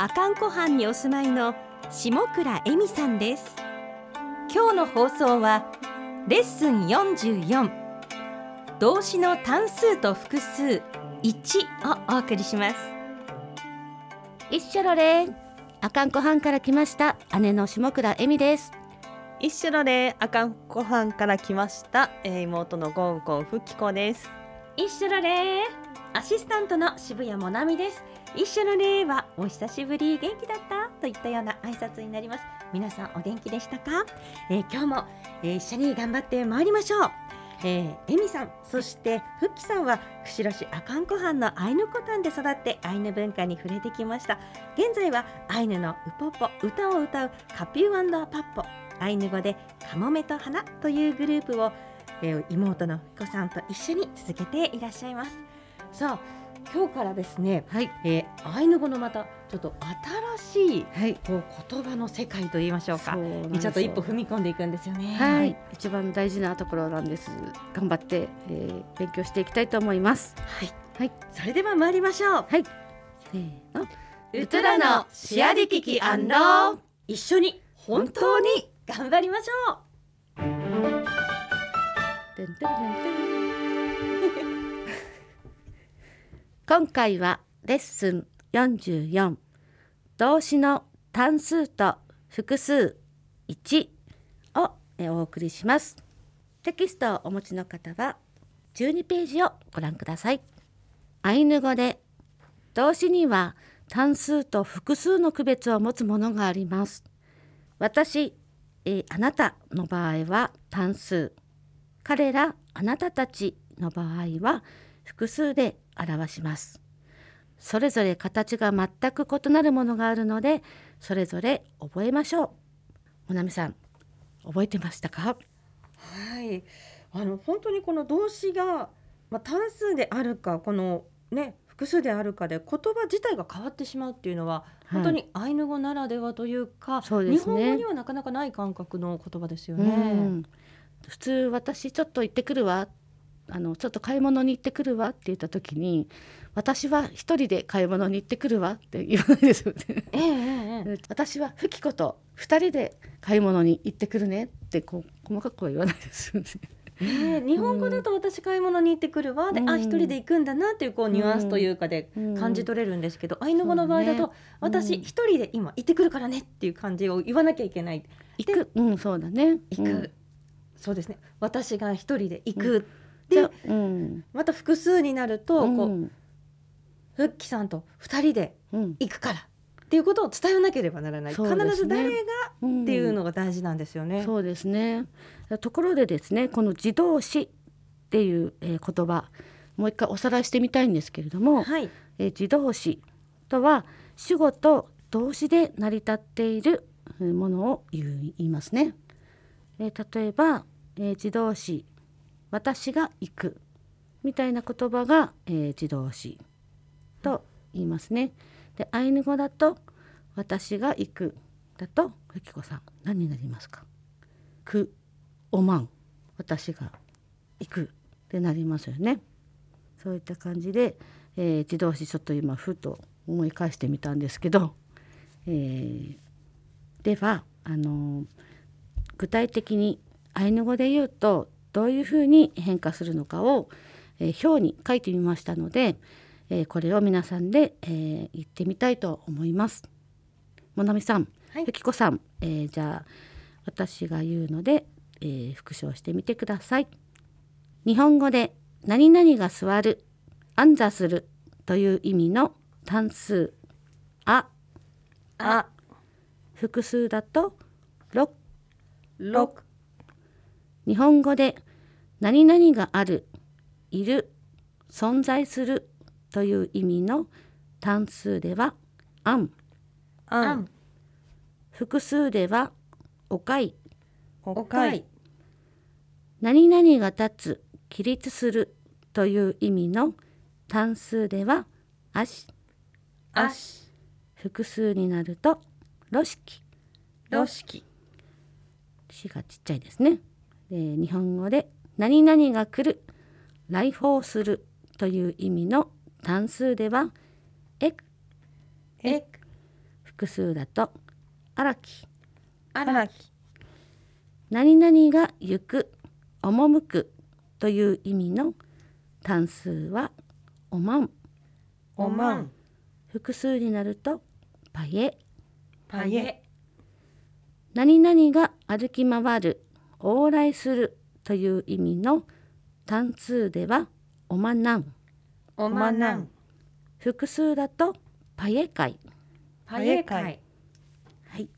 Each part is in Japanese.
阿寒湖畔にお住まいの下倉恵美さんです。今日の放送はレッスン44動詞の単数と複数1をお送りします。一緒ろれ。阿寒湖畔から来ました姉の下倉恵美です。一緒のであかんご飯から来ました、えー、妹のゴンゴンふきこです。一緒のれ。アシスタントの渋谷もなみです一緒のれはお久しぶり元気だった？といったような挨拶になります。皆さんお元気でしたか、えー今日も、えー一緒に頑張ってまいりましょう。えー、エミさんそしてフッキさんは釧路市阿寒湖畔のアイヌコタンで育ってアイヌ文化に触れてきました。現在はアイヌのウポポ歌を歌うカピューパッポ。アイヌ語でカモメと花というグループを、えー妹のふこさんと一緒に続けていらっしゃいます。さあ今日からですね、はい。えー、アイヌ語のまたちょっと新しいはい。こう言葉の世界と言いましょうか。ちょっと一歩踏み込んでいくんですよね。はい。一番大事なところなんです頑張って、えー、勉強していきたいと思います。はい、はい。それでは参りましょう。はい。せーの。ウトラのシアリキキアンロー一緒に本当に頑張りましょう。てんてんてんてん今回はレッスン44動詞の単数と複数1をお送りします。テキストをお持ちの方は12ページをご覧ください。アイヌ語で動詞には単数と複数の区別を持つものがあります。私、えあなたの場合は単数。彼らあなたたちの場合は複数で表します。それぞれ形が全く異なるものがあるのでそれぞれ覚えましょう。もなみさん覚えてましたか？はい。あの本当にこの動詞が、まあ、単数であるかこのね複数であるかで言葉自体が変わってしまうっていうのは、本当にアイヌ語ならではというかそうね。日本語にはなかなかない感覚の言葉ですようね。ん。普通私ちょっと行ってくるわあのちょっと買い物に行ってくるわって言った時に私は一人で買い物に行ってくるわって言わないですよね。えええ私はフキコと二人で買い物に行ってくるねってこう細かくは言わないですよね。ねえ日本語だと私買い物に行ってくるわで、うん。あ一人で行くんだなっていうこうニュアンスというかでうん感じ取れるんですけど、アイヌ語の場合だと、ね。私うん。一人で今行ってくるからねっていう感じを言わなきゃいけない。行く、うん、そうだね。行く、うん。そうですね。私が一人で行く、でう。ん、また複数になると、こううん、フッキさんと二人でうん、行くからっていうことを伝えなければならない、ね。必ず誰がうんっていうのが大事なんですよね。そうですね。ところでですね、この自動詞っていう、えー言葉、もう一回おさらいしてみたいんですけれども、はい、えー自動詞とは主語と動詞で成り立っているえーものを言いますね。えー例えば、えー自動詞私が行くみたいな言葉が、えー自動詞と言いますね。でアイヌ語だと私が行くだとふきこさん何になりますか？くおまん私が行くってなりますよね。そういった感じで、えー自動詞ちょっと今ふと思い返してみたんですけど、えーではあのー具体的にアイヌ語で言うとどういうふうに変化するのかを、えー表に書いてみましたので、えーこれを皆さんで、えー言ってみたいと思います。もなみさん、はい。ゆきこさん、えーじゃあ私が言うので、えー復唱してみてください。日本語で何々が座る、安座するという意味の単数。あ、あ。複数だとろ六日本語で何々がある、いる、存在するという意味の単数では、あんあん複数ではおかい。おかい。何々が立つ起立するという意味の単数ではあしあし複数になるとろしきろしきしがちっちゃいですねで日本語で何々が来る来訪するという意味の単数ではえくえ複数だとあらきあらき何々が行く赴くという意味の単数はおまん。おまん。複数になるとパイエ。パイエ。何々が歩き回る往来するという意味の単数ではおまなん。おまなん。複数だとパイエ会。パイエ会。はい、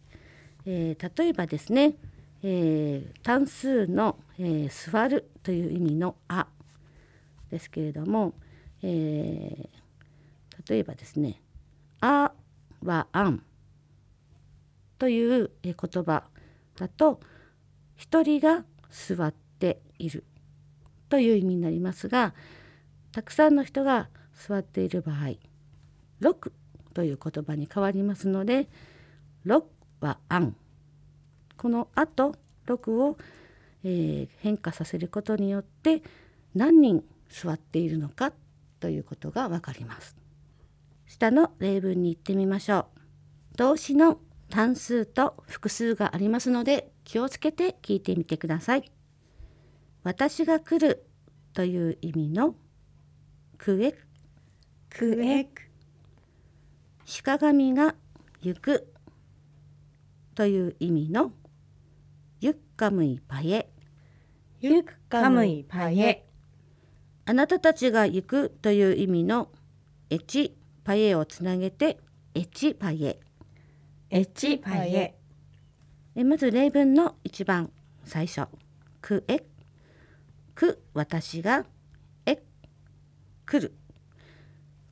えー例えばですね、えー単数の、えー座るという意味のあ。ですけれども、えー例えばですねあはあんというえー言葉だと一人が座っているという意味になりますがたくさんの人が座っている場合「六」という言葉に変わりますので「六」は「あん」この「あ」と「六」を、えー変化させることによって何人座っているのかということがわかります。下の例文に行ってみましょう。動詞の単数と複数がありますので気をつけて聞いてみてください。私が来るという意味のくえく。えく。鹿神が行くという意味のゆっかむいぱえ。ゆくかむいパイエあなたたちが行くという意味のエチパエをつなげてエチパエエチパイエえまず例文の一番最初。くえ。く私が。え。来る。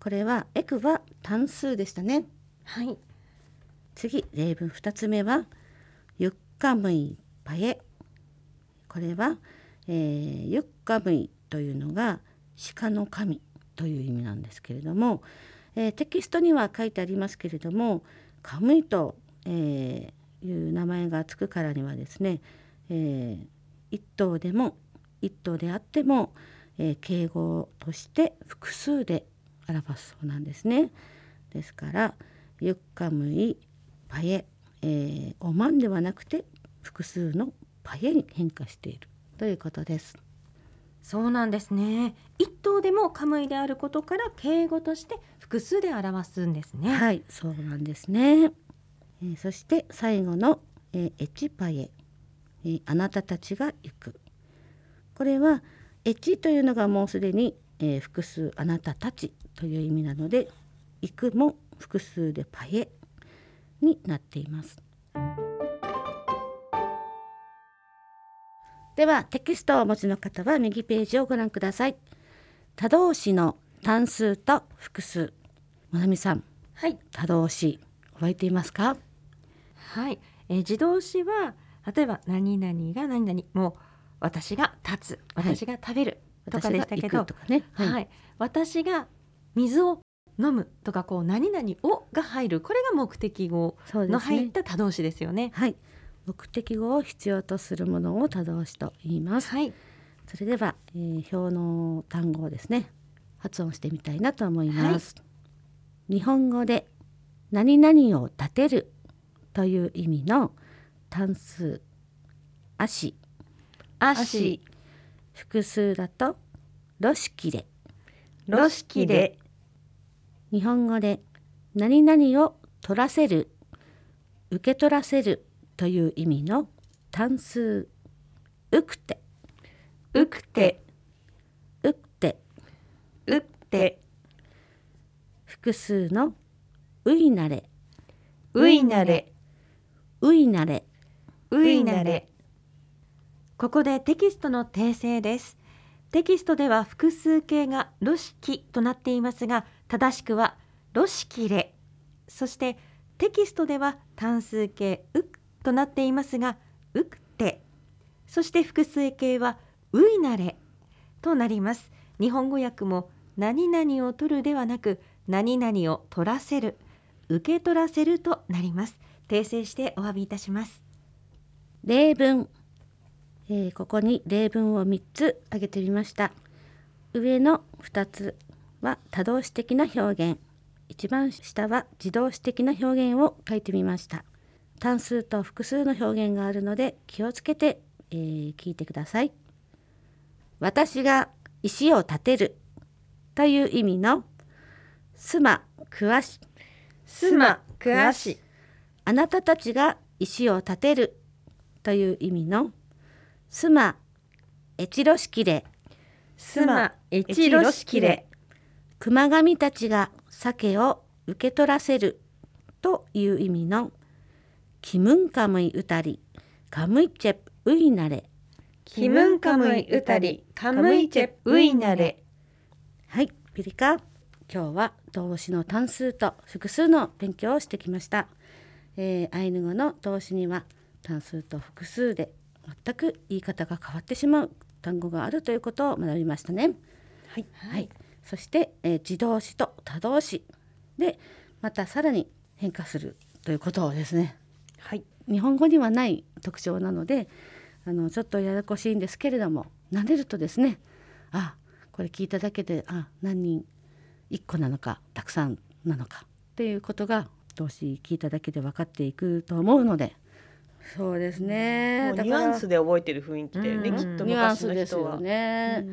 これはえくは単数でしたね。はい。次例文2つ目は「ゆっかむいぱえ」これは、えーゆっかむいというのが鹿の神という意味なんですけれども、えーテキストには書いてありますけれども「カムイ」と、えーいう名前がつくからにはですね、えー一頭でも一頭であっても、えー敬語として複数で表すそうなんですね。ですから「ゆっかむいパエ」えーおまんではなくて複数のパエに変化しているということです。そうなんですね一頭でもカムイであることから敬語として複数で表すんですねはい、そうなんですね。えーそして最後の、えーエチパエ、えーあなたたちが行く。これはエチというのがもうすでに、えー複数あなたたちという意味なので行くも複数でパエになっています。ではテキストをお持ちの方は右ページをご覧ください。他動詞の単数と複数。まなみさん、はい他動詞覚えていますか？はい、えー自動詞は例えば何々が何々もう私が立つはい私が食べる、とか私が行でしたけどくとかね。はい私が水を飲むとかこう何々をが入るこれが目的語の入っ。た他動詞ですよね。はい、目的語を必要とするものを他動詞と言います。はい、それでは、えー表の単語をですね発音してみたいなと思います。日本語で何々を立てるという意味の単数足。足。複数だとろしきでろしきで日本語で何々を取らせる受け取らせるという意味の単数うくて。うくて。うって。うって複数のういなれういなれういなれういなれ。ここでテキストの訂正です。テキストでは複数形がろしきとなっていますが正しくはろしきれ。そしてテキストでは単数形うくとなっていますがうくて。そして複数形はういなれとなります。日本語訳も何々を取るではなく何々を取らせる受け取らせるとなります。訂正してお詫びいたします。例文、えーここに例文を3つ挙げてみました。上の2つは多動詞的な表現。一番下は自動詞的な表現を書いてみました。単数と複数の表現があるので気をつけて、えー聞いてください。私が石を建てるという意味のすまくわしすまくわし。あなたたちが石を建てるという意味のスマエチロシキレすまえちろしきれ熊神たちが鮭を受け取らせるという意味のキムンカムイウタリカムイチェプウイナレキムンカムイウタリカムイチェウイナレはいピリカ今日は動詞の単数と複数の勉強をしてきました、えーアイヌ語の動詞には単数と複数で全く言い方が変わってしまう単語があるということを学びましたね。はい。はい、そして、えー自動詞と多動詞でまたさらに変化するということをですね。はい。日本語にはない特徴なのであのちょっとややこしいんですけれども慣れるとですねあこれ聞いただけであ何人1個なのかたくさんなのかっていうことが動詞聞いただけで分かっていくと思うので。そうですね。ニュアンスで覚えてる雰囲気だよね、うん。きっとニュアン昔のスですよ人は。ね。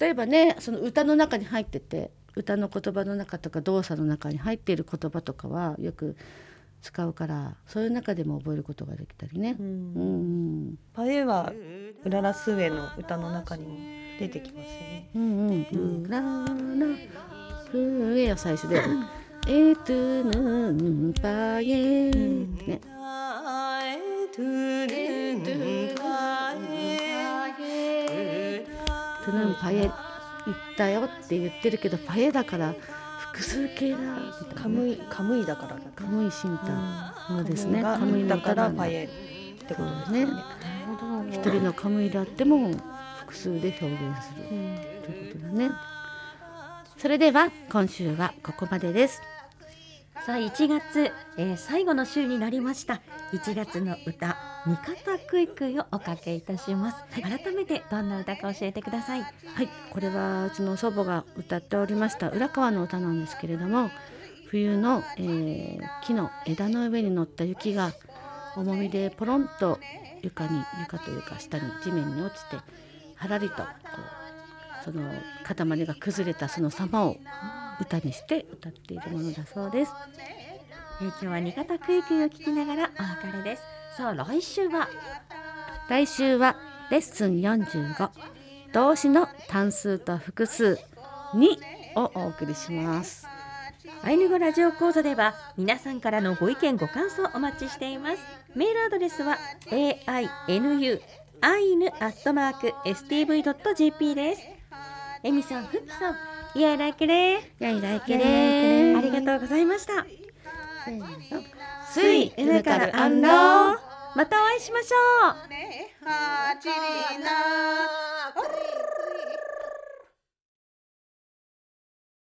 例えばねその歌の中に入ってて歌の言葉の中とか動作の中に入っている言葉とかはよく使うからそういう中でも覚えることができたりね。ううんん。パエはウララスウェの歌の中にも出てきますね。うんうん。うん。ララフエを最初で。エトゥヌンパエね。トゥヌンパエ言ったよって言ってるけどパエだから複数形だみたいなカムイカムイだからだカムイシンタそうですねカムイだからパエってことですね。一人のカムイであっても複数で表現する。ということだね。それでは今週はここまでです。さあ1月、えー最後の週になりました。1月の歌味方クイクイをおかけいたします、改めてどんな歌か教えてください。はい。これはうちの祖母が歌っておりました浦川の歌なんですけれども冬の、えー木の枝の上に乗った雪が重みでポロンと床に床というか下に地面に落ちてはらりとこうその塊が崩れたその様を歌にして歌っているものだそうです。えー今日は味方クイクイを聞きながらお別れですさあ来週は来週はレッスン45動詞の単数と複数2をお送りします。アイヌ語ラジオ講座では皆さんからのご意見ご感想お待ちしていますメールアドレスは ainu アイヌアットマーク stv.jp です。エミさん、フッキさん、いやいらいけれ。やいらいけれ。ありがとうございました。スイウヌカルアンローまたお会いしましょう